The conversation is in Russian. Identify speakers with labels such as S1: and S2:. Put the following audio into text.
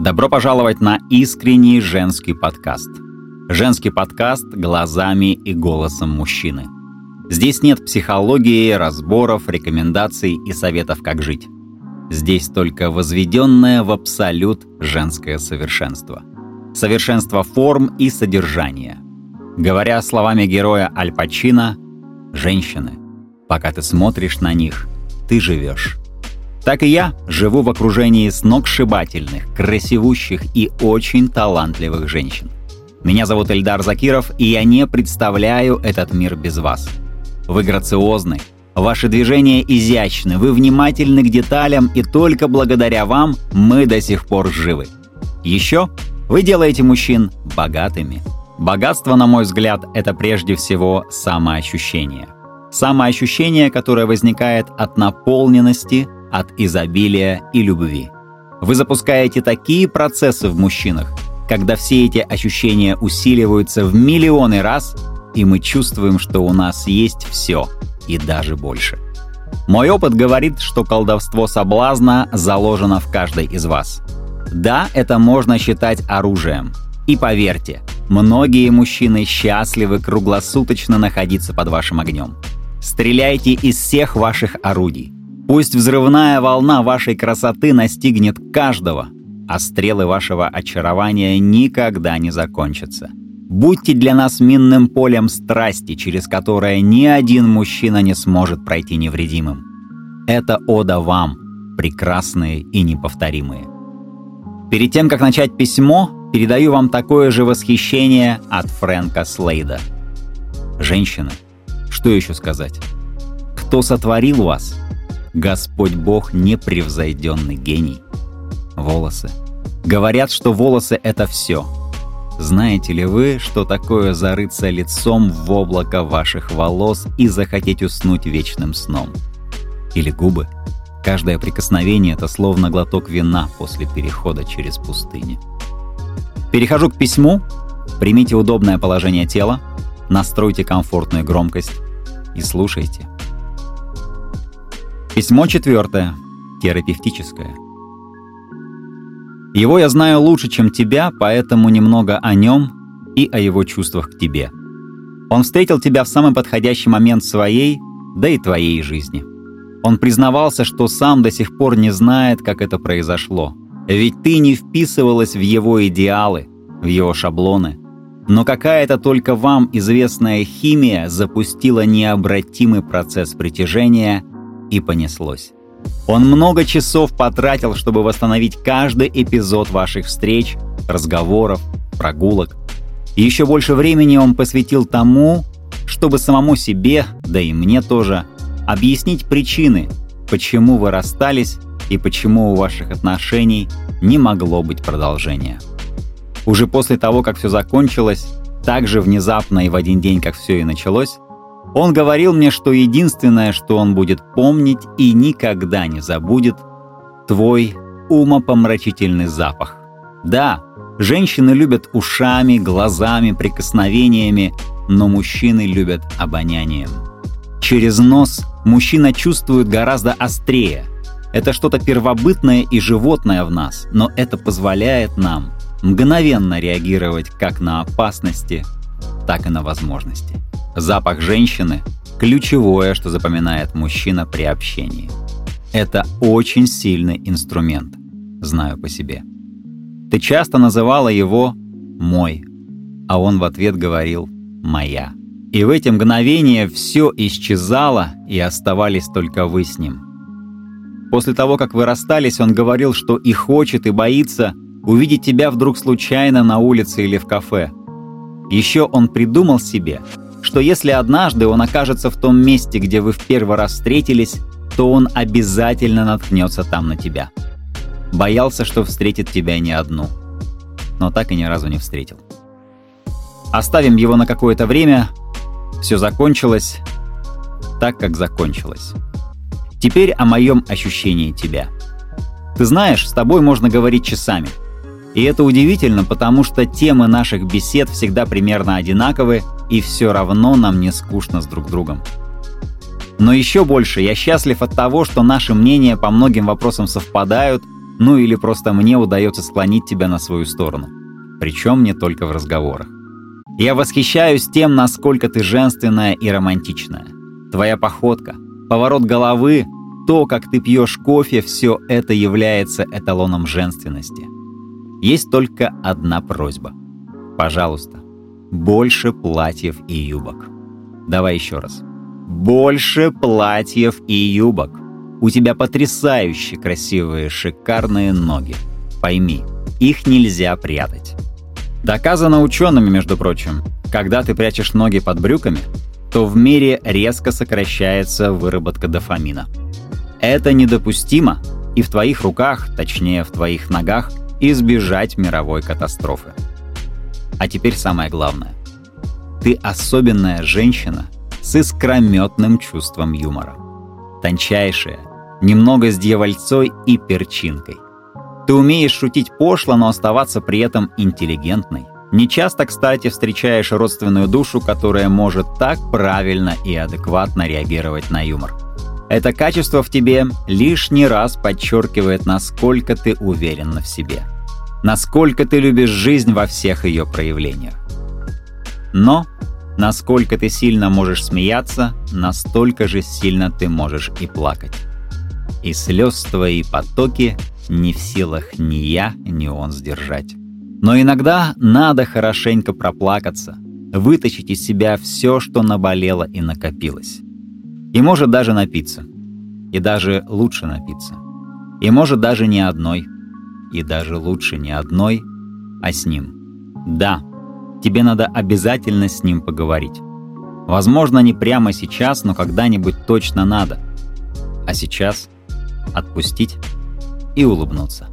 S1: Добро пожаловать на искренний женский подкаст. Женский подкаст глазами и голосом мужчины. Здесь нет психологии, разборов, рекомендаций и советов, как жить. Здесь только возведенное в абсолют женское совершенство. Совершенство форм и содержания. Говоря словами героя Аль Пачино, «Женщины, пока ты смотришь на них, ты живешь». Так и я живу в окружении сногсшибательных, красивущих и очень талантливых женщин. Меня зовут Эльдар Закиров, и я не представляю этот мир без вас. Вы грациозны, ваши движения изящны, вы внимательны к деталям, и только благодаря вам мы до сих пор живы. Еще вы делаете мужчин богатыми. Богатство, на мой взгляд, это прежде всего самоощущение. Самоощущение, которое возникает от наполненности, от изобилия и любви. Вы запускаете такие процессы в мужчинах, когда все эти ощущения усиливаются в миллионы раз, и мы чувствуем, что у нас есть все, и даже больше. Мой опыт говорит, что колдовство соблазна заложено в каждой из вас. Да, это можно считать оружием. И поверьте, многие мужчины счастливы круглосуточно находиться под вашим огнем. Стреляйте из всех ваших орудий. Пусть взрывная волна вашей красоты настигнет каждого, а стрелы вашего очарования никогда не закончатся. Будьте для нас минным полем страсти, через которое ни один мужчина не сможет пройти невредимым. Это ода вам, прекрасные и неповторимые. Перед тем, как начать письмо, передаю вам такое же восхищение от Фрэнка Слейда. Женщины, что еще сказать? Кто сотворил вас? Господь Бог — непревзойденный гений. Волосы. Говорят, что волосы — это все. Знаете ли вы, что такое зарыться лицом в облако ваших волос и захотеть уснуть вечным сном? Или губы? Каждое прикосновение — это словно глоток вина после перехода через пустыню. Перехожу к письму. Примите удобное положение тела, настройте комфортную громкость и слушайте. Письмо четвертое. Терапевтическое. Его я знаю лучше, чем тебя, поэтому немного о нем и о его чувствах к тебе. Он встретил тебя в самый подходящий момент своей, да и твоей жизни. Он признавался, что сам до сих пор не знает, как это произошло. Ведь ты не вписывалась в его идеалы, в его шаблоны. Но какая-то только вам известная химия запустила необратимый процесс притяжения – и понеслось. Он много часов потратил, чтобы восстановить каждый эпизод ваших встреч, разговоров, прогулок. И еще больше времени он посвятил тому, чтобы самому себе, да и мне тоже, объяснить причины, почему вы расстались и почему у ваших отношений не могло быть продолжения. Уже после того, как все закончилось, так же внезапно и в один день, как все и началось, он говорил мне, что единственное, что он будет помнить и никогда не забудет, твой умопомрачительный запах. Да, женщины любят ушами, глазами, прикосновениями, но мужчины любят обонянием. Через нос мужчина чувствует гораздо острее. Это что-то первобытное и животное в нас, но это позволяет нам мгновенно реагировать как на опасности, так и на возможности. Запах женщины – ключевое, что запоминает мужчина при общении. Это очень сильный инструмент, знаю по себе. Ты часто называла его «мой», а он в ответ говорил «моя». И в эти мгновения все исчезало, и оставались только вы с ним. После того, как вы расстались, он говорил, что и хочет, и боится увидеть тебя вдруг случайно на улице или в кафе. Еще он придумал себе, что если однажды он окажется в том месте, где вы в первый раз встретились, то он обязательно наткнется там на тебя. Боялся, что встретит тебя не одну. Но так и ни разу не встретил. Оставим его на какое-то время. Все закончилось так, как закончилось. Теперь о моем ощущении тебя. Ты знаешь, с тобой можно говорить часами. И это удивительно, потому что темы наших бесед всегда примерно одинаковы, и все равно нам не скучно с друг другом. Но еще больше я счастлив от того, что наши мнения по многим вопросам совпадают, Ну или просто мне удается склонить тебя на свою сторону. Причем не только в разговорах. Я восхищаюсь тем, насколько ты женственная и романтичная. Твоя походка, поворот головы, то, как ты пьешь кофе, все это является эталоном женственности. Есть только одна просьба. Пожалуйста, больше платьев и юбок. Давай еще раз. Больше платьев и юбок. У тебя потрясающе красивые, шикарные ноги. Пойми, их нельзя прятать. Доказано учеными, между прочим, когда ты прячешь ноги под брюками, то в мире резко сокращается выработка дофамина. Это недопустимо, и в твоих руках, точнее в твоих ногах, избежать мировой катастрофы. А теперь самое главное. Ты особенная женщина с искрометным чувством юмора. Тончайшая, немного с дьявольцой и перчинкой. Ты умеешь шутить пошло, но оставаться при этом интеллигентной. Не часто, кстати, встречаешь родственную душу, которая может так правильно и адекватно реагировать на юмор. Это качество в тебе лишний раз подчеркивает, насколько ты уверена в себе. Насколько ты любишь жизнь во всех ее проявлениях. Но насколько ты сильно можешь смеяться, настолько же сильно ты можешь и плакать. И слез твои потоки не в силах ни я, ни он сдержать. Но иногда надо хорошенько проплакаться, вытащить из себя все, что наболело и накопилось. И может даже напиться. И даже лучше напиться. И может даже не одной. И даже лучше не одной, а с ним. Да, тебе надо обязательно с ним поговорить. Возможно, не прямо сейчас, но когда-нибудь точно надо. А сейчас отпустить и улыбнуться.